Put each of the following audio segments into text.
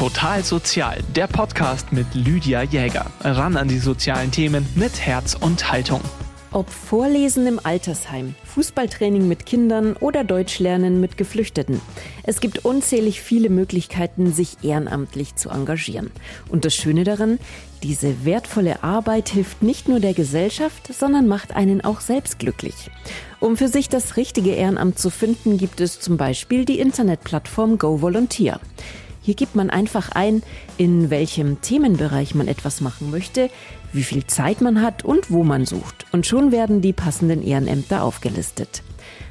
Total Sozial, der Podcast mit Lydia Jäger. Ran an die sozialen Themen mit Herz und Haltung. Ob Vorlesen im Altersheim, Fußballtraining mit Kindern oder Deutschlernen mit Geflüchteten. Es gibt unzählig viele Möglichkeiten, sich ehrenamtlich zu engagieren. Und das Schöne daran, diese wertvolle Arbeit hilft nicht nur der Gesellschaft, sondern macht einen auch selbst glücklich. Um für sich das richtige Ehrenamt zu finden, gibt es zum Beispiel die Internetplattform Go Volunteer. Hier gibt man einfach ein, in welchem Themenbereich man etwas machen möchte, wie viel Zeit man hat und wo man sucht. Und schon werden die passenden Ehrenämter aufgelistet.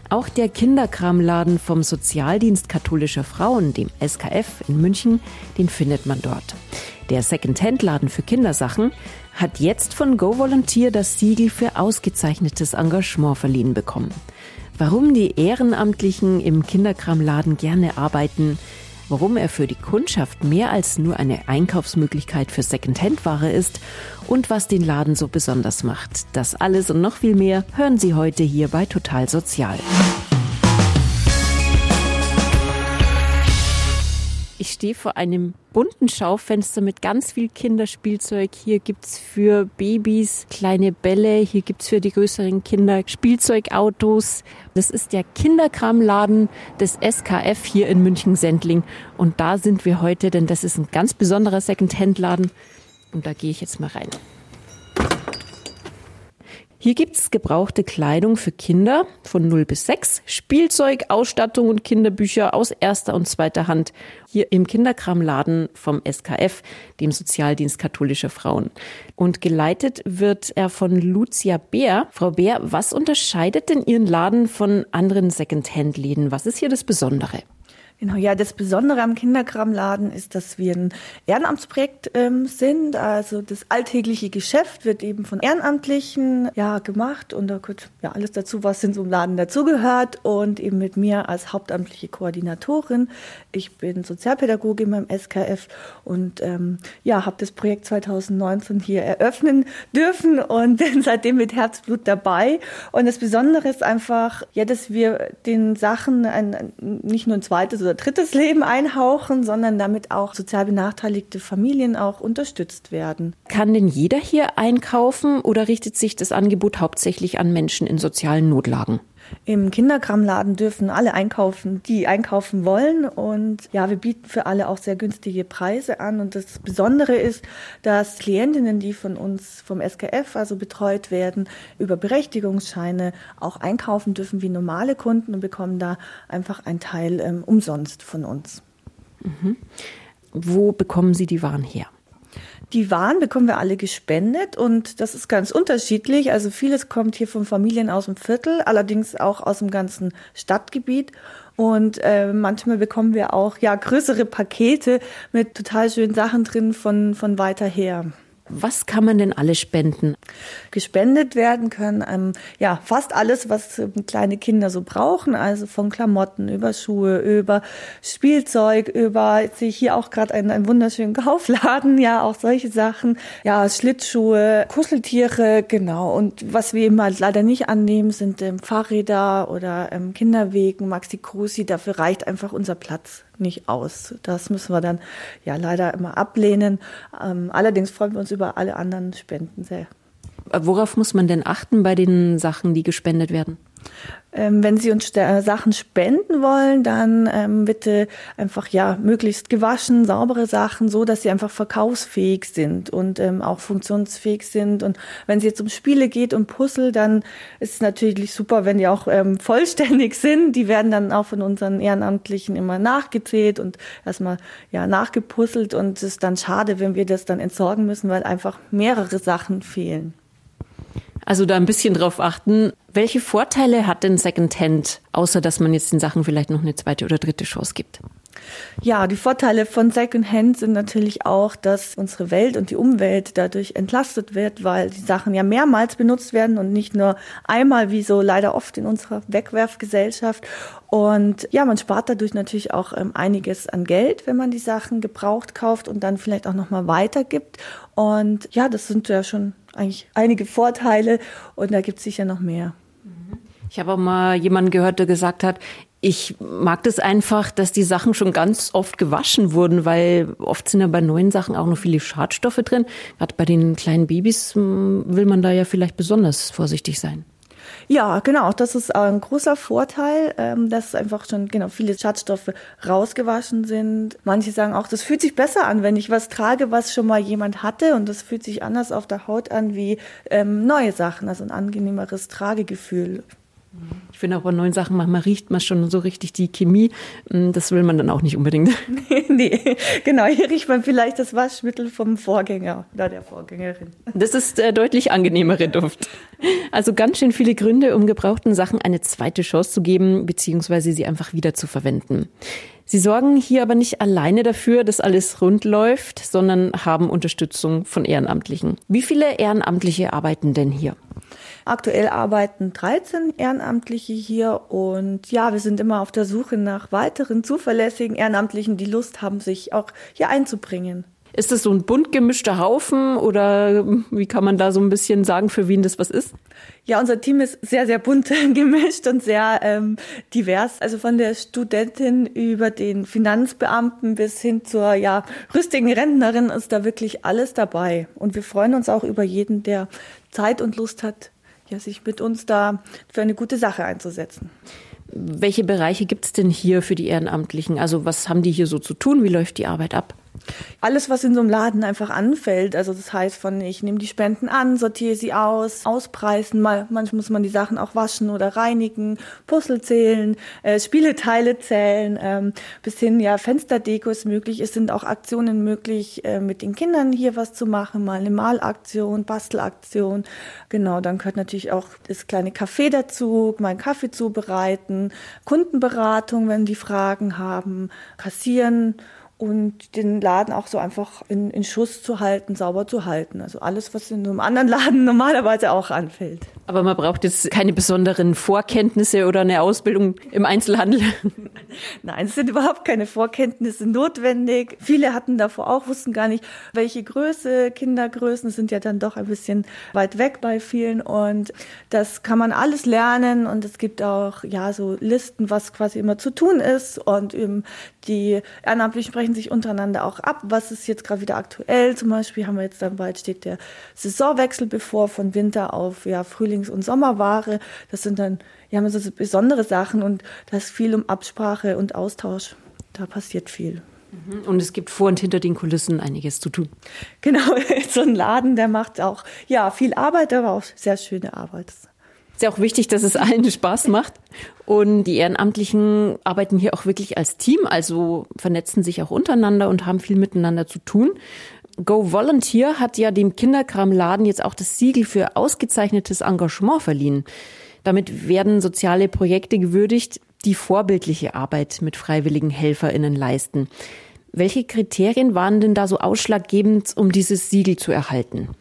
Auch der Kinderkramladen vom Sozialdienst katholischer Frauen, dem SKF in München, den findet man dort. Der Second-Hand-Laden für Kindersachen hat jetzt von Go Volunteer das Siegel für ausgezeichnetes Engagement verliehen bekommen. Warum die Ehrenamtlichen im Kinderkramladen gerne arbeiten, warum er für die Kundschaft mehr als nur eine Einkaufsmöglichkeit für Secondhand-Ware ist und was den Laden so besonders macht. Das alles und noch viel mehr hören Sie heute hier bei Total Sozial. Ich stehe vor einem bunten Schaufenster mit ganz viel Kinderspielzeug. Hier gibt's für Babys kleine Bälle, hier gibt's für die größeren Kinder Spielzeugautos. Das ist der Kinderkramladen des SKF hier in München-Sendling. Und da sind wir heute, denn das ist ein ganz besonderer Second-Hand-Laden. Und da gehe ich jetzt mal rein. Hier gibt's gebrauchte Kleidung für Kinder von 0 bis 6, Spielzeug, Ausstattung und Kinderbücher aus erster und zweiter Hand. Hier im Kinderkramladen vom SKF, dem Sozialdienst katholischer Frauen. Und geleitet wird er von Lucia Bär. Frau Bär, was unterscheidet denn Ihren Laden von anderen Second-Hand-Läden? Was ist hier das Besondere? Genau, ja, das Besondere am Kinderkramladen ist, dass wir ein Ehrenamtsprojekt ähm, sind. Also das alltägliche Geschäft wird eben von Ehrenamtlichen ja gemacht und da gehört ja alles dazu, was in so einem Laden dazugehört und eben mit mir als hauptamtliche Koordinatorin. Ich bin Sozialpädagogin beim SKF und ähm, ja, habe das Projekt 2019 hier eröffnen dürfen und bin seitdem mit Herzblut dabei. Und das Besondere ist einfach, ja, dass wir den Sachen ein, nicht nur ein zweites oder drittes Leben einhauchen, sondern damit auch sozial benachteiligte Familien auch unterstützt werden. Kann denn jeder hier einkaufen oder richtet sich das Angebot hauptsächlich an Menschen in sozialen Notlagen? Im Kinderkramladen dürfen alle einkaufen, die einkaufen wollen. Und ja, wir bieten für alle auch sehr günstige Preise an. Und das Besondere ist, dass Klientinnen, die von uns vom SKF also betreut werden, über Berechtigungsscheine auch einkaufen dürfen wie normale Kunden und bekommen da einfach einen Teil ähm, umsonst von uns. Mhm. Wo bekommen Sie die Waren her? Die Waren bekommen wir alle gespendet und das ist ganz unterschiedlich. Also vieles kommt hier von Familien aus dem Viertel, allerdings auch aus dem ganzen Stadtgebiet. Und äh, manchmal bekommen wir auch ja größere Pakete mit total schönen Sachen drin von, von weiter her. Was kann man denn alles spenden? Gespendet werden können ähm, ja fast alles, was ähm, kleine Kinder so brauchen, also von Klamotten über Schuhe, über Spielzeug, über jetzt sehe ich hier auch gerade einen, einen wunderschönen Kaufladen, ja auch solche Sachen, ja Schlittschuhe, Kuscheltiere, genau. Und was wir eben halt leider nicht annehmen, sind ähm, Fahrräder oder ähm, Kinderwegen, Maxi Cruci. Dafür reicht einfach unser Platz nicht aus. Das müssen wir dann ja leider immer ablehnen. Ähm, allerdings freuen wir uns über alle anderen Spenden sehr. Worauf muss man denn achten bei den Sachen, die gespendet werden? Ähm, wenn Sie uns äh, Sachen spenden wollen, dann ähm, bitte einfach ja möglichst gewaschen, saubere Sachen, so dass sie einfach verkaufsfähig sind und ähm, auch funktionsfähig sind. Und wenn es jetzt um Spiele geht und Puzzle, dann ist es natürlich super, wenn die auch ähm, vollständig sind. Die werden dann auch von unseren Ehrenamtlichen immer nachgezählt und erstmal ja nachgepuzzelt. Und es ist dann schade, wenn wir das dann entsorgen müssen, weil einfach mehrere Sachen fehlen. Also da ein bisschen drauf achten. Welche Vorteile hat denn Secondhand, außer dass man jetzt den Sachen vielleicht noch eine zweite oder dritte Chance gibt? Ja, die Vorteile von Secondhand sind natürlich auch, dass unsere Welt und die Umwelt dadurch entlastet wird, weil die Sachen ja mehrmals benutzt werden und nicht nur einmal, wie so leider oft in unserer Wegwerfgesellschaft. Und ja, man spart dadurch natürlich auch ähm, einiges an Geld, wenn man die Sachen gebraucht kauft und dann vielleicht auch nochmal weitergibt. Und ja, das sind ja schon eigentlich einige Vorteile und da gibt es sicher noch mehr. Ich habe auch mal jemanden gehört, der gesagt hat, Ich mag das einfach, dass die Sachen schon ganz oft gewaschen wurden, weil oft sind ja bei neuen Sachen auch noch viele Schadstoffe drin. Gerade bei den kleinen Babys hm, will man da ja vielleicht besonders vorsichtig sein. Ja, genau. Das ist ein großer Vorteil, ähm, dass einfach schon genau viele Schadstoffe rausgewaschen sind. Manche sagen auch, das fühlt sich besser an, wenn ich was trage, was schon mal jemand hatte, und das fühlt sich anders auf der Haut an wie ähm, neue Sachen, also ein angenehmeres Tragegefühl. Ich finde auch bei neuen Sachen, manchmal riecht man schon so richtig die Chemie. Hm, das will man dann auch nicht unbedingt. nee, genau. Hier riecht man vielleicht das Waschmittel vom Vorgänger oder der Vorgängerin. Das ist der deutlich angenehmere Duft. Also ganz schön viele Gründe, um gebrauchten Sachen eine zweite Chance zu geben, beziehungsweise sie einfach wieder zu verwenden. Sie sorgen hier aber nicht alleine dafür, dass alles rund läuft, sondern haben Unterstützung von Ehrenamtlichen. Wie viele Ehrenamtliche arbeiten denn hier? Aktuell arbeiten 13 Ehrenamtliche hier und ja, wir sind immer auf der Suche nach weiteren zuverlässigen Ehrenamtlichen, die Lust haben, sich auch hier einzubringen. Ist das so ein bunt gemischter Haufen oder wie kann man da so ein bisschen sagen, für wen das was ist? Ja, unser Team ist sehr, sehr bunt gemischt und sehr ähm, divers. Also von der Studentin über den Finanzbeamten bis hin zur ja, rüstigen Rentnerin ist da wirklich alles dabei. Und wir freuen uns auch über jeden, der Zeit und Lust hat, ja, sich mit uns da für eine gute Sache einzusetzen. Welche Bereiche gibt es denn hier für die Ehrenamtlichen? Also was haben die hier so zu tun? Wie läuft die Arbeit ab? Alles, was in so einem Laden einfach anfällt. Also das heißt von, ich nehme die Spenden an, sortiere sie aus, auspreisen. Mal, manchmal muss man die Sachen auch waschen oder reinigen, Puzzle zählen, äh, Spieleteile zählen, ähm, bis hin, ja, Fensterdeko ist möglich. Es sind auch Aktionen möglich, äh, mit den Kindern hier was zu machen. Mal eine Malaktion, Bastelaktion. Genau, dann gehört natürlich auch das kleine Café dazu, mal Kaffee zubereiten, Kundenberatung, wenn die Fragen haben, kassieren und den Laden auch so einfach in, in Schuss zu halten, sauber zu halten. Also alles, was in einem anderen Laden normalerweise auch anfällt. Aber man braucht jetzt keine besonderen Vorkenntnisse oder eine Ausbildung im Einzelhandel. Nein, es sind überhaupt keine Vorkenntnisse notwendig. Viele hatten davor auch, wussten gar nicht, welche Größe, Kindergrößen sind ja dann doch ein bisschen weit weg bei vielen. Und das kann man alles lernen. Und es gibt auch, ja, so Listen, was quasi immer zu tun ist. Und die Ehrenamtlichen sprechen sich untereinander auch ab, was ist jetzt gerade wieder aktuell. Zum Beispiel haben wir jetzt dann bald steht der Saisonwechsel bevor von Winter auf ja, Frühlings- und Sommerware. Das sind dann ja so besondere Sachen und da ist viel um Absprache und Austausch. Da passiert viel. Mhm. Und es gibt vor und hinter den Kulissen einiges zu tun. Genau, so ein Laden, der macht auch ja viel Arbeit, aber auch sehr schöne Arbeit. Ist ja auch wichtig, dass es allen Spaß macht. Und die Ehrenamtlichen arbeiten hier auch wirklich als Team, also vernetzen sich auch untereinander und haben viel miteinander zu tun. Go Volunteer hat ja dem Kinderkramladen jetzt auch das Siegel für ausgezeichnetes Engagement verliehen. Damit werden soziale Projekte gewürdigt, die vorbildliche Arbeit mit freiwilligen HelferInnen leisten. Welche Kriterien waren denn da so ausschlaggebend, um dieses Siegel zu erhalten?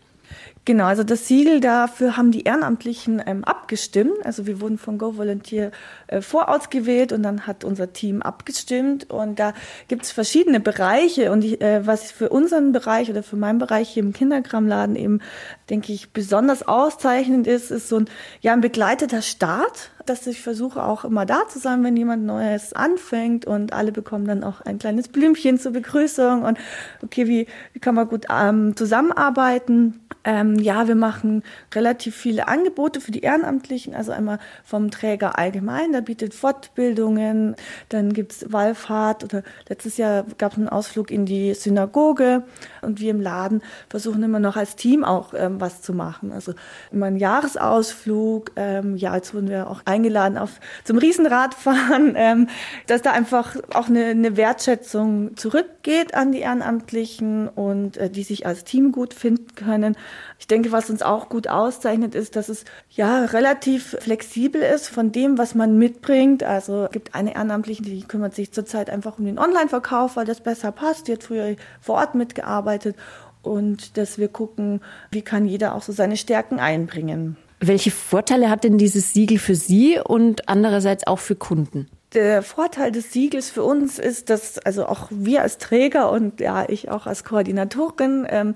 Genau, also das Siegel dafür haben die Ehrenamtlichen ähm, abgestimmt. Also wir wurden von Go Volunteer äh, vorausgewählt und dann hat unser Team abgestimmt. Und da gibt es verschiedene Bereiche. Und ich, äh, was für unseren Bereich oder für meinen Bereich hier im Kinderkramladen eben, denke ich, besonders auszeichnend ist, ist so ein, ja, ein begleiteter Start dass ich versuche auch immer da zu sein, wenn jemand Neues anfängt. Und alle bekommen dann auch ein kleines Blümchen zur Begrüßung. Und okay, wie, wie kann man gut ähm, zusammenarbeiten? Ähm, ja, wir machen relativ viele Angebote für die Ehrenamtlichen, also einmal vom Träger allgemein, der bietet Fortbildungen, dann gibt's Wallfahrt. Oder letztes Jahr gab es einen Ausflug in die Synagoge. Und wir im Laden versuchen immer noch als Team auch ähm, was zu machen. Also immer ein Jahresausflug, ähm, ja, jetzt wurden wir auch eingeladen auf zum Riesenradfahren, ähm, dass da einfach auch eine, eine Wertschätzung zurückgeht an die Ehrenamtlichen und äh, die sich als Team gut finden können. Ich denke, was uns auch gut auszeichnet, ist, dass es ja relativ flexibel ist von dem, was man mitbringt. Also es gibt eine Ehrenamtliche, die kümmert sich zurzeit einfach um den Online-Verkauf, weil das besser passt. Die hat früher vor Ort mitgearbeitet und dass wir gucken, wie kann jeder auch so seine Stärken einbringen. Welche Vorteile hat denn dieses Siegel für Sie und andererseits auch für Kunden? Der Vorteil des Siegels für uns ist, dass also auch wir als Träger und ja ich auch als Koordinatorin ähm,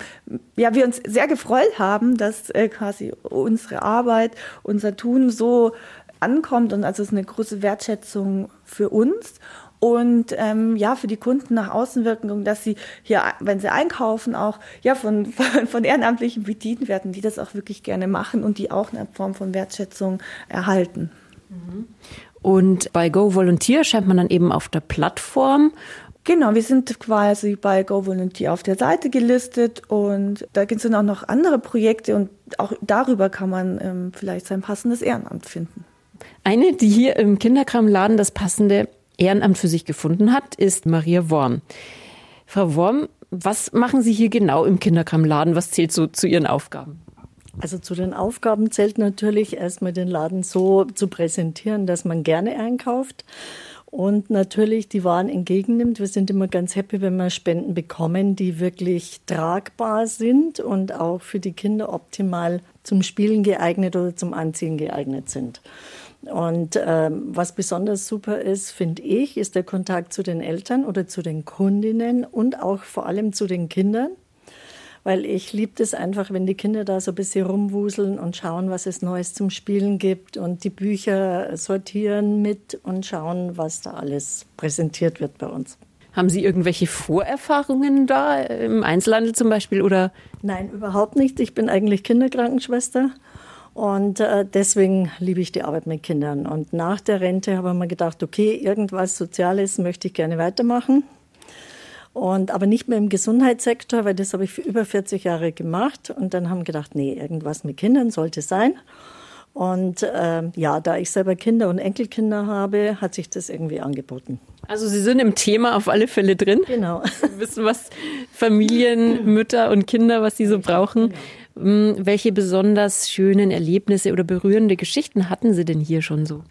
ja wir uns sehr gefreut haben, dass äh, quasi unsere Arbeit, unser Tun so ankommt und also es ist eine große Wertschätzung für uns und ähm, ja für die Kunden nach außen wirken, dass sie hier, wenn sie einkaufen, auch ja von, von, von Ehrenamtlichen bedient werden, die das auch wirklich gerne machen und die auch eine Form von Wertschätzung erhalten. Und bei Go Volunteer scheint man dann eben auf der Plattform Genau, wir sind quasi bei Go Volunteer auf der Seite gelistet und da gibt es auch noch andere Projekte und auch darüber kann man ähm, vielleicht sein passendes Ehrenamt finden. Eine, die hier im Kinderkramladen das passende Ehrenamt für sich gefunden hat, ist Maria Worm. Frau Worm, was machen Sie hier genau im Kinderkramladen? Was zählt so zu Ihren Aufgaben? Also zu den Aufgaben zählt natürlich erstmal den Laden so zu präsentieren, dass man gerne einkauft und natürlich die Waren entgegennimmt. Wir sind immer ganz happy, wenn wir Spenden bekommen, die wirklich tragbar sind und auch für die Kinder optimal zum Spielen geeignet oder zum Anziehen geeignet sind. Und ähm, was besonders super ist, finde ich, ist der Kontakt zu den Eltern oder zu den Kundinnen und auch vor allem zu den Kindern weil ich liebe das einfach, wenn die Kinder da so ein bisschen rumwuseln und schauen, was es Neues zum Spielen gibt und die Bücher sortieren mit und schauen, was da alles präsentiert wird bei uns. Haben Sie irgendwelche Vorerfahrungen da im Einzelhandel zum Beispiel oder? Nein, überhaupt nicht. Ich bin eigentlich Kinderkrankenschwester. Und äh, deswegen liebe ich die Arbeit mit Kindern. Und nach der Rente habe ich mir gedacht, okay, irgendwas Soziales möchte ich gerne weitermachen. Und aber nicht mehr im Gesundheitssektor, weil das habe ich für über 40 Jahre gemacht. Und dann haben wir gedacht, nee, irgendwas mit Kindern sollte sein. Und äh, ja, da ich selber Kinder und Enkelkinder habe, hat sich das irgendwie angeboten. Also Sie sind im Thema auf alle Fälle drin. Genau. Sie wissen, was Familien, Mütter und Kinder, was sie so brauchen. Genau. Welche besonders schönen Erlebnisse oder berührende Geschichten hatten Sie denn hier schon so?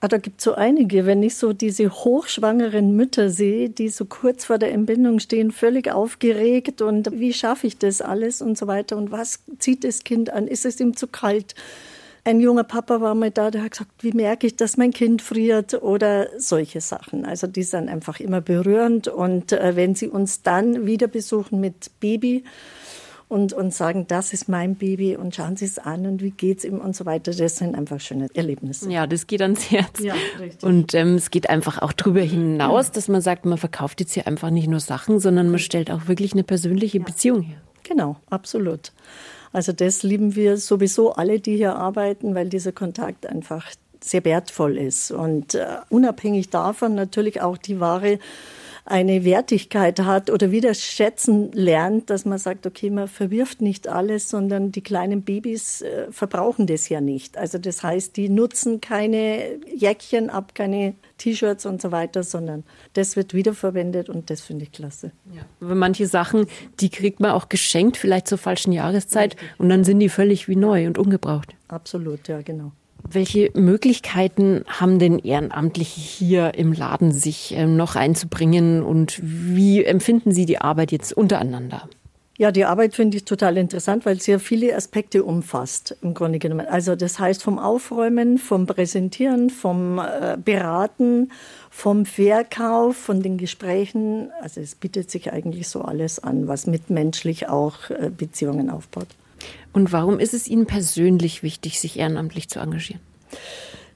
Ah, da gibt es so einige. Wenn ich so diese hochschwangeren Mütter sehe, die so kurz vor der Entbindung stehen, völlig aufgeregt und wie schaffe ich das alles und so weiter und was zieht das Kind an? Ist es ihm zu kalt? Ein junger Papa war mal da, der hat gesagt, wie merke ich, dass mein Kind friert oder solche Sachen. Also die sind einfach immer berührend und äh, wenn sie uns dann wieder besuchen mit Baby, und, und sagen, das ist mein Baby und schauen Sie es an und wie geht es ihm und so weiter. Das sind einfach schöne Erlebnisse. Ja, das geht ans Herz. Ja, richtig. Und ähm, es geht einfach auch darüber hinaus, ja. dass man sagt, man verkauft jetzt hier einfach nicht nur Sachen, sondern man stellt auch wirklich eine persönliche ja. Beziehung her. Genau, absolut. Also das lieben wir sowieso alle, die hier arbeiten, weil dieser Kontakt einfach sehr wertvoll ist. Und äh, unabhängig davon natürlich auch die Ware eine Wertigkeit hat oder wieder schätzen lernt, dass man sagt, okay, man verwirft nicht alles, sondern die kleinen Babys äh, verbrauchen das ja nicht. Also das heißt, die nutzen keine Jäckchen ab, keine T-Shirts und so weiter, sondern das wird wiederverwendet und das finde ich klasse. Ja. Manche Sachen, die kriegt man auch geschenkt, vielleicht zur falschen Jahreszeit und dann sind die völlig wie neu und ungebraucht. Absolut, ja, genau. Welche Möglichkeiten haben denn Ehrenamtliche hier im Laden, sich ähm, noch einzubringen und wie empfinden Sie die Arbeit jetzt untereinander? Ja, die Arbeit finde ich total interessant, weil sie ja viele Aspekte umfasst, im Grunde genommen. Also das heißt vom Aufräumen, vom Präsentieren, vom äh, Beraten, vom Verkauf, von den Gesprächen. Also es bietet sich eigentlich so alles an, was mitmenschlich auch äh, Beziehungen aufbaut. Und warum ist es Ihnen persönlich wichtig, sich ehrenamtlich zu engagieren?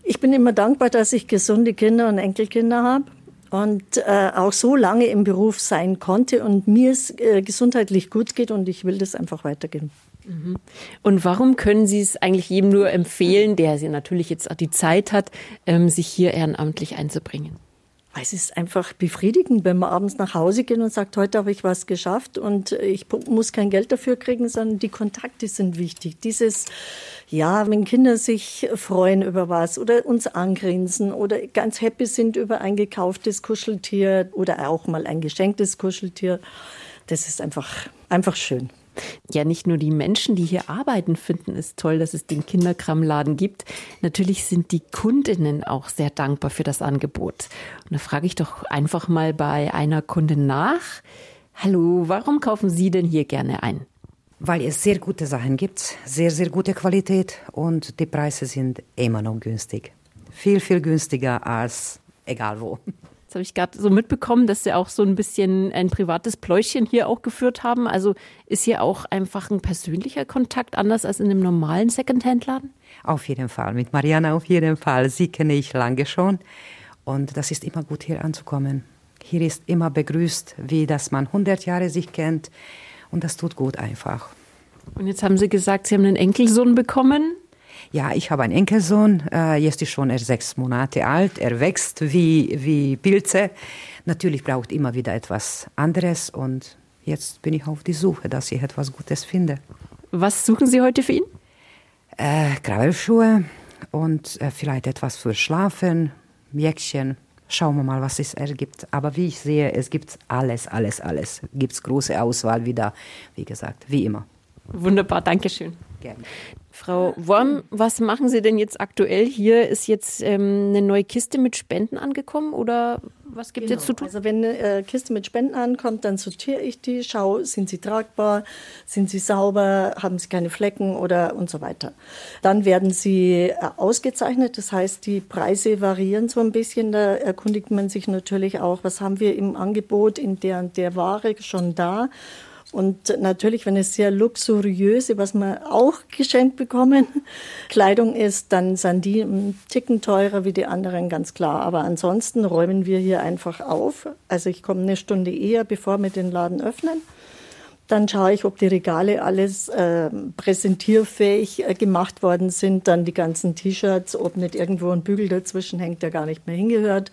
Ich bin immer dankbar, dass ich gesunde Kinder und Enkelkinder habe und äh, auch so lange im Beruf sein konnte und mir es äh, gesundheitlich gut geht und ich will das einfach weitergeben. Mhm. Und warum können Sie es eigentlich jedem nur empfehlen, der sie natürlich jetzt auch die Zeit hat, ähm, sich hier ehrenamtlich einzubringen? Es ist einfach befriedigend, wenn man abends nach Hause geht und sagt, heute habe ich was geschafft und ich muss kein Geld dafür kriegen, sondern die Kontakte sind wichtig. Dieses, ja, wenn Kinder sich freuen über was oder uns angrinsen oder ganz happy sind über ein gekauftes Kuscheltier oder auch mal ein geschenktes Kuscheltier, das ist einfach, einfach schön. Ja, nicht nur die Menschen, die hier arbeiten, finden es toll, dass es den Kinderkramladen gibt. Natürlich sind die Kundinnen auch sehr dankbar für das Angebot. Und da frage ich doch einfach mal bei einer Kundin nach. Hallo, warum kaufen Sie denn hier gerne ein? Weil es sehr gute Sachen gibt, sehr, sehr gute Qualität und die Preise sind immer noch günstig. Viel, viel günstiger als egal wo. Jetzt habe ich gerade so mitbekommen, dass Sie auch so ein bisschen ein privates Pläuschen hier auch geführt haben. Also ist hier auch einfach ein persönlicher Kontakt anders als in einem normalen Secondhand-Laden? Auf jeden Fall. Mit Mariana auf jeden Fall. Sie kenne ich lange schon. Und das ist immer gut, hier anzukommen. Hier ist immer begrüßt, wie dass man 100 Jahre sich kennt. Und das tut gut einfach. Und jetzt haben Sie gesagt, Sie haben einen Enkelsohn bekommen. Ja, ich habe einen Enkelsohn. Äh, jetzt ist schon er sechs Monate alt. Er wächst wie, wie Pilze. Natürlich braucht immer wieder etwas anderes. Und jetzt bin ich auf die Suche, dass ich etwas Gutes finde. Was suchen Sie heute für ihn? Äh, Krawellschuhe und äh, vielleicht etwas für Schlafen, Jäckchen. Schauen wir mal, was es ergibt. Aber wie ich sehe, es gibt alles, alles, alles. Gibt große Auswahl wieder, wie gesagt, wie immer. Wunderbar, Dankeschön. Gerne. Frau Worm, was machen Sie denn jetzt aktuell? Hier ist jetzt ähm, eine neue Kiste mit Spenden angekommen oder was gibt es Genau. jetzt zu tun? Also wenn eine äh, Kiste mit Spenden ankommt, dann sortiere ich die, schaue, sind sie tragbar, sind sie sauber, haben sie keine Flecken oder und so weiter. Dann werden sie äh, ausgezeichnet, das heißt, die Preise variieren so ein bisschen. Da erkundigt man sich natürlich auch, was haben wir im Angebot in der und der Ware schon da. Und natürlich, wenn es sehr luxuriöse, was wir auch geschenkt bekommen, Kleidung ist, dann sind die ein Ticken teurer wie die anderen, ganz klar. Aber ansonsten räumen wir hier einfach auf. Also ich komme eine Stunde eher, bevor wir den Laden öffnen. Dann schaue ich, ob die Regale alles äh, präsentierfähig äh, gemacht worden sind. Dann die ganzen T-Shirts, ob nicht irgendwo ein Bügel dazwischen hängt, der gar nicht mehr hingehört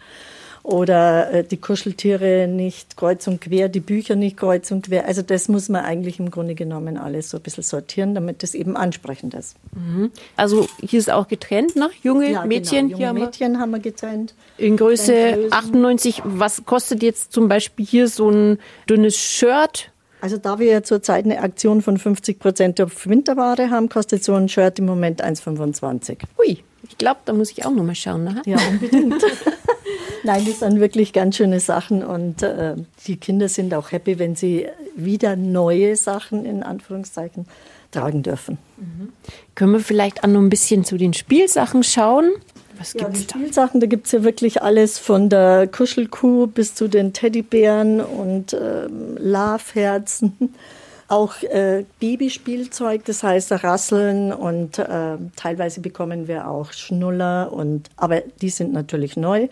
oder äh, die Kuscheltiere nicht kreuz und quer, die Bücher nicht kreuz und quer. Also das muss man eigentlich im Grunde genommen alles so ein bisschen sortieren, damit das eben ansprechend ist. Also hier ist auch getrennt, ne? Junge Ja, Mädchen, genau. hier haben Junge wir Mädchen haben wir getrennt. in Größe Größen. 98. Was kostet jetzt zum Beispiel hier so ein dünnes Shirt? Also da wir ja zurzeit eine Aktion von 50 Prozent auf Winterware haben, kostet so ein Shirt im Moment 1,25. Hui, ich glaube, da muss ich auch noch mal schauen. Ne? Ja, unbedingt. Nein, das sind wirklich ganz schöne Sachen und äh, die Kinder sind auch happy, wenn sie wieder neue Sachen in Anführungszeichen tragen dürfen. Können wir vielleicht auch noch ein bisschen zu den Spielsachen schauen? Was Ja, gibt's da? Spielsachen, da gibt es ja wirklich alles von der Kuschelkuh bis zu den Teddybären und ähm, Love-Herzen. Auch äh, Babyspielzeug, das heißt Rasseln und äh, teilweise bekommen wir auch Schnuller und aber die sind natürlich neu.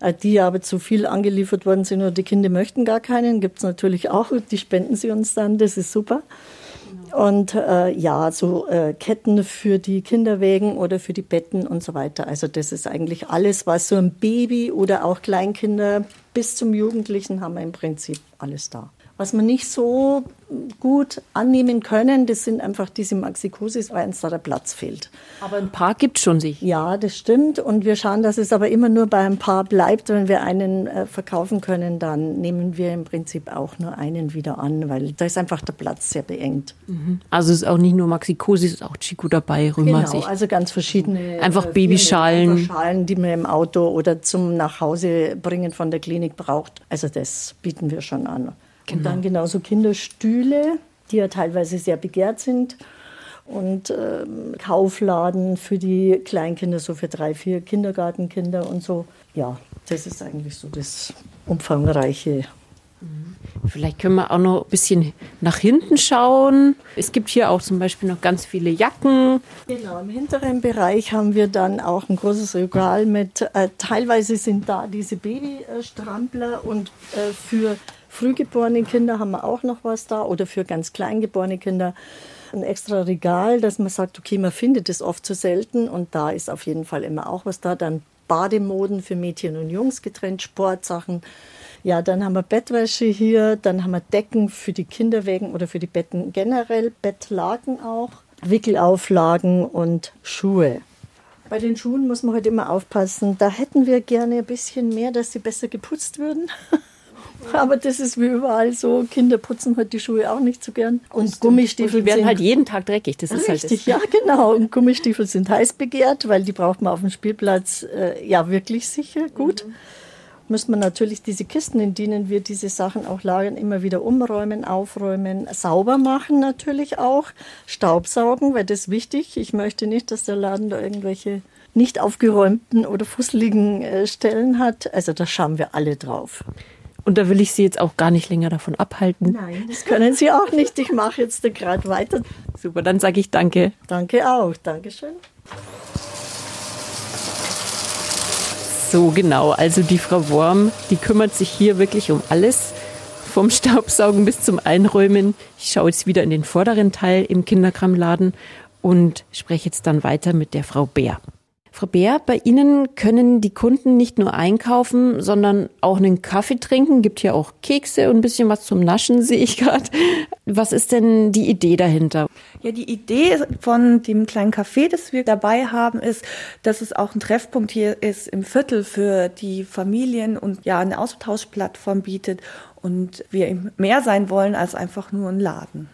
Äh, Die aber zu viel angeliefert worden sind oder die Kinder möchten gar keinen, gibt es natürlich auch. Die spenden sie uns dann, das ist super. Und äh, ja, so äh, Ketten für die Kinderwägen oder für die Betten und so weiter. Also das ist eigentlich alles, was so ein Baby oder auch Kleinkinder bis zum Jugendlichen haben wir im Prinzip alles da. Was wir nicht so gut annehmen können, das sind einfach diese Maxikosis, weil uns da der Platz fehlt. Aber ein paar gibt schon sich. Ja, das stimmt. Und wir schauen, dass es aber immer nur bei ein paar bleibt. Wenn wir einen äh, verkaufen können, dann nehmen wir im Prinzip auch nur einen wieder an, weil da ist einfach der Platz sehr beengt. Also es ist auch nicht nur Maxikosi, es ist auch Chico dabei, Rheuma Genau, also ganz verschiedene. Einfach äh, Babyschalen. Einfach Schalen, die man im Auto oder zum Nachhause bringen von der Klinik braucht. Also das bieten wir schon an. Und dann genauso Kinderstühle, die ja teilweise sehr begehrt sind. Und ähm, Kaufladen für die Kleinkinder, so für drei, vier Kindergartenkinder und so. Ja, das ist eigentlich so das umfangreiche Vielleicht können wir auch noch ein bisschen nach hinten schauen. Es gibt hier auch zum Beispiel noch ganz viele Jacken. Genau, im hinteren Bereich haben wir dann auch ein großes Regal mit, äh, teilweise sind da diese Babystrampler und äh, für frühgeborene Kinder haben wir auch noch was da oder für ganz kleingeborene Kinder ein extra Regal, dass man sagt, okay, man findet es oft zu selten und da ist auf jeden Fall immer auch was da. Dann Bademoden für Mädchen und Jungs getrennt, Sportsachen. Ja, dann haben wir Bettwäsche hier, dann haben wir Decken für die Kinderwägen oder für die Betten generell, Bettlaken auch, Wickelauflagen und Schuhe. Bei den Schuhen muss man halt immer aufpassen. Da hätten wir gerne ein bisschen mehr, dass sie besser geputzt würden. Aber das ist wie überall so. Kinder putzen halt die Schuhe auch nicht so gern. Und Gummistiefel werden halt jeden Tag dreckig. Das ist halt Richtig, ja, genau. Und Gummistiefel sind heiß begehrt, weil die braucht man auf dem Spielplatz äh, ja wirklich sicher gut. Müssen wir natürlich diese Kisten, in denen wir diese Sachen auch lagern, immer wieder umräumen, aufräumen, sauber machen natürlich auch, Staubsaugen, weil das ist wichtig. Ich möchte nicht, dass der Laden da irgendwelche nicht aufgeräumten oder fusseligen äh, Stellen hat. Also da schauen wir alle drauf. Und da will ich Sie jetzt auch gar nicht länger davon abhalten. Nein, das können Sie auch nicht. Ich mache jetzt gerade weiter. Super, dann sage ich danke. Danke auch. Dankeschön. So genau, also die Frau Worm, die kümmert sich hier wirklich um alles. Vom Staubsaugen bis zum Einräumen. Ich schaue jetzt wieder in den vorderen Teil im Kinderkramladen und spreche jetzt dann weiter mit der Frau Bär. Frau Bär, bei Ihnen können die Kunden nicht nur einkaufen, sondern auch einen Kaffee trinken. Gibt hier auch Kekse und ein bisschen was zum Naschen, sehe ich gerade. Was ist denn die Idee dahinter? Ja, die Idee von dem kleinen Café, das wir dabei haben, ist, dass es auch ein Treffpunkt hier ist im Viertel für die Familien und ja eine Austauschplattform bietet und wir mehr sein wollen als einfach nur ein Laden.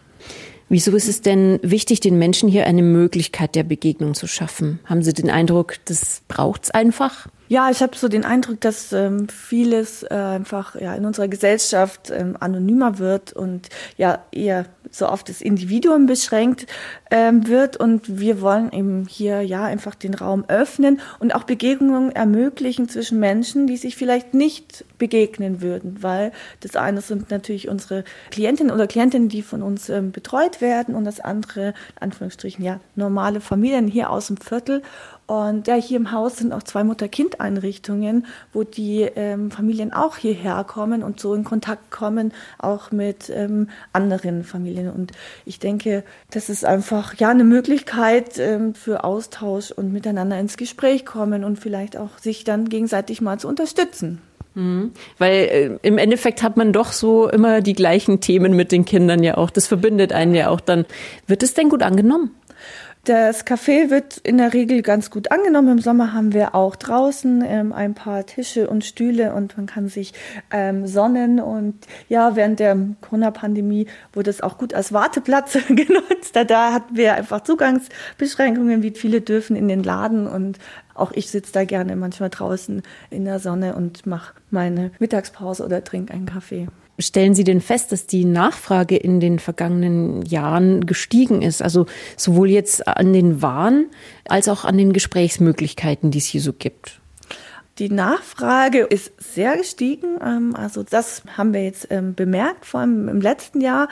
Wieso ist es denn wichtig, den Menschen hier eine Möglichkeit der Begegnung zu schaffen? Haben Sie den Eindruck, das braucht's einfach? Ja, ich habe so den Eindruck, dass ähm, vieles äh, einfach ja in unserer Gesellschaft ähm, anonymer wird und ja eher so auf das Individuum beschränkt ähm, wird. Und wir wollen eben hier ja einfach den Raum öffnen und auch Begegnungen ermöglichen zwischen Menschen, die sich vielleicht nicht begegnen würden, weil das eine sind natürlich unsere Klientinnen oder Klientinnen, die von uns ähm, betreut werden und das andere, in Anführungsstrichen, ja, normale Familien hier aus dem Viertel und ja, hier im Haus sind auch zwei Mutter-Kind-Einrichtungen, wo die ähm, Familien auch hierher kommen und so in Kontakt kommen, auch mit ähm, anderen Familien. Und ich denke, das ist einfach ja eine Möglichkeit ähm, für Austausch und miteinander ins Gespräch kommen und vielleicht auch sich dann gegenseitig mal zu unterstützen. Mhm. Weil äh, im Endeffekt hat man doch so immer die gleichen Themen mit den Kindern ja auch. Das verbindet einen ja auch dann. Wird es denn gut angenommen? Das Café wird in der Regel ganz gut angenommen. Im Sommer haben wir auch draußen ähm, ein paar Tische und Stühle und man kann sich ähm, sonnen. Und ja, während der Corona-Pandemie wurde es auch gut als Warteplatz genutzt. Da, da hatten wir einfach Zugangsbeschränkungen, wie viele dürfen in den Laden. Und auch ich sitze da gerne manchmal draußen in der Sonne und mache meine Mittagspause oder trinke einen Kaffee. Stellen Sie denn fest, dass die Nachfrage in den vergangenen Jahren gestiegen ist? Also sowohl jetzt an den Waren als auch an den Gesprächsmöglichkeiten, die es hier so gibt? Die Nachfrage ist sehr gestiegen. Ähm, also das haben wir jetzt ähm, bemerkt, vor allem im letzten Jahr.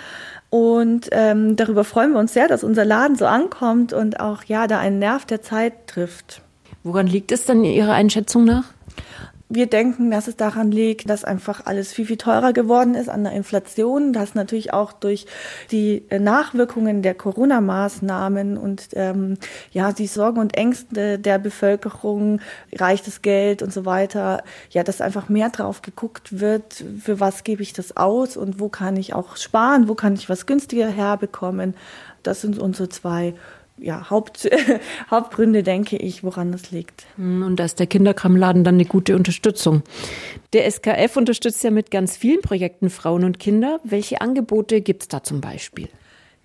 Und ähm, darüber freuen wir uns sehr, dass unser Laden so ankommt und auch ja da einen Nerv der Zeit trifft. Woran liegt es dann Ihrer Einschätzung nach? Wir denken, dass es daran liegt, dass einfach alles viel, viel teurer geworden ist an der Inflation, dass natürlich auch durch die Nachwirkungen der Corona-Maßnahmen und ähm, ja, die Sorgen und Ängste der Bevölkerung, reicht das Geld und so weiter, ja, dass einfach mehr drauf geguckt wird, für was gebe ich das aus und wo kann ich auch sparen, wo kann ich was günstiger herbekommen. Das sind unsere zwei ja, Haupt, Hauptgründe, denke ich, woran das liegt. Hm, und da ist der Kinderkramladen dann eine gute Unterstützung. Der SKF unterstützt ja mit ganz vielen Projekten Frauen und Kinder. Welche Angebote gibt es da zum Beispiel?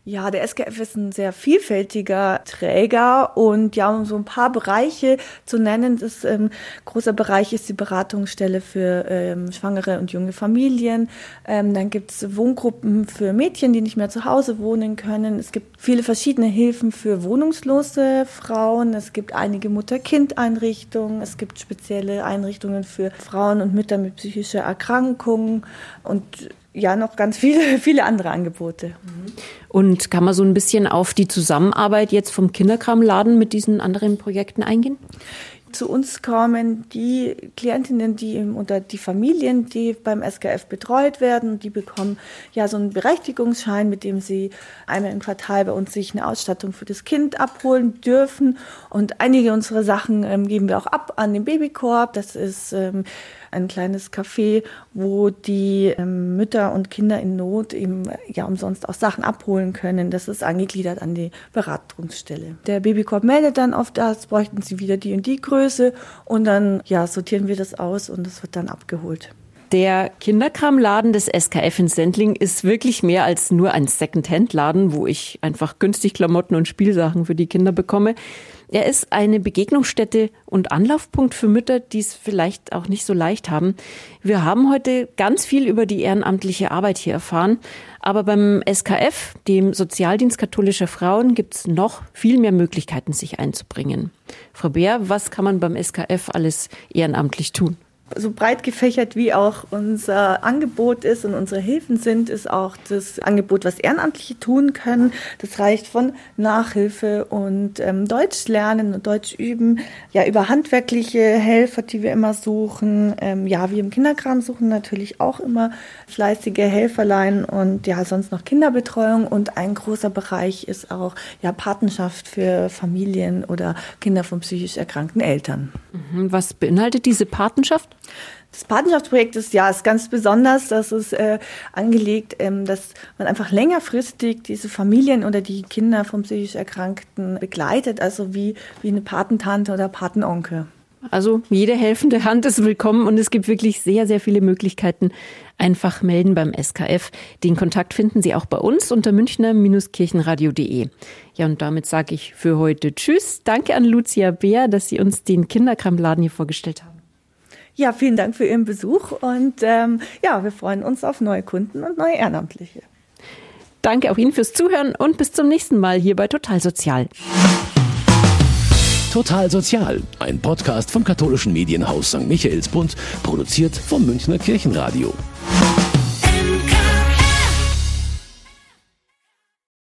Ja, der SGF ist ein sehr vielfältiger Träger und ja, um so ein paar Bereiche zu nennen, das ähm, großer Bereich ist die Beratungsstelle für ähm, schwangere und junge Familien. Ähm, dann gibt es Wohngruppen für Mädchen, die nicht mehr zu Hause wohnen können. Es gibt viele verschiedene Hilfen für wohnungslose Frauen. Es gibt einige Mutter-Kind-Einrichtungen. Es gibt spezielle Einrichtungen für Frauen und Mütter mit psychischer Erkrankung und ja noch ganz viele, viele andere Angebote. Und kann man so ein bisschen auf die Zusammenarbeit jetzt vom Kinderkramladen mit diesen anderen Projekten eingehen? Zu uns kommen die Klientinnen, die oder die Familien, die beim SKF betreut werden, die bekommen ja so einen Berechtigungsschein, mit dem sie einmal im Quartal bei uns sich eine Ausstattung für das Kind abholen dürfen. Und einige unserer Sachen ähm, geben wir auch ab an den Babykorb. Das ist ähm, ein kleines Café, wo die ähm, Mütter und Kinder in Not eben ja umsonst auch Sachen abholen können. Das ist angegliedert an die Beratungsstelle. Der Babykorb meldet dann oft, das bräuchten sie wieder die und die Größe und dann ja sortieren wir das aus und das wird dann abgeholt. Der Kinderkramladen des SKF in Sendling ist wirklich mehr als nur ein Second-Hand-Laden, wo ich einfach günstig Klamotten und Spielsachen für die Kinder bekomme. Er ist eine Begegnungsstätte und Anlaufpunkt für Mütter, die es vielleicht auch nicht so leicht haben. Wir haben heute ganz viel über die ehrenamtliche Arbeit hier erfahren, Aber beim SKF, dem Sozialdienst katholischer Frauen, gibt es noch viel mehr Möglichkeiten, sich einzubringen. Frau Bär, was kann man beim SKF alles ehrenamtlich tun? So breit gefächert wie auch unser Angebot ist und unsere Hilfen sind, ist auch das Angebot, was Ehrenamtliche tun können. Das reicht von Nachhilfe und ähm, Deutsch lernen und Deutsch üben, ja über handwerkliche Helfer, die wir immer suchen. Ähm, ja, wir im Kinderkram suchen natürlich auch immer fleißige Helferlein und ja sonst noch Kinderbetreuung und ein großer Bereich ist auch ja Patenschaft für Familien oder Kinder von psychisch erkrankten Eltern. Mhm. Was beinhaltet diese Patenschaft? Das Patenschaftsprojekt ist ja ist ganz besonders, dass es äh, angelegt, ähm, dass man einfach längerfristig diese Familien oder die Kinder von psychisch Erkrankten begleitet, also wie, wie eine Patentante oder Patenonkel. Also jede helfende Hand ist willkommen und es gibt wirklich sehr, sehr viele Möglichkeiten. Einfach melden beim SKF. Den Kontakt finden Sie auch bei uns unter münchner-kirchenradio.de. Ja, und damit sage ich für heute Tschüss. Danke an Lucia Beer, dass Sie uns den Kinderkramladen hier vorgestellt haben. Ja, vielen Dank für Ihren Besuch und ähm, ja, wir freuen uns auf neue Kunden und neue Ehrenamtliche. Danke auch Ihnen fürs Zuhören und bis zum nächsten Mal hier bei Total Sozial. Total Sozial, ein Podcast vom katholischen Medienhaus St. Michaelsbund, produziert vom Münchner Kirchenradio.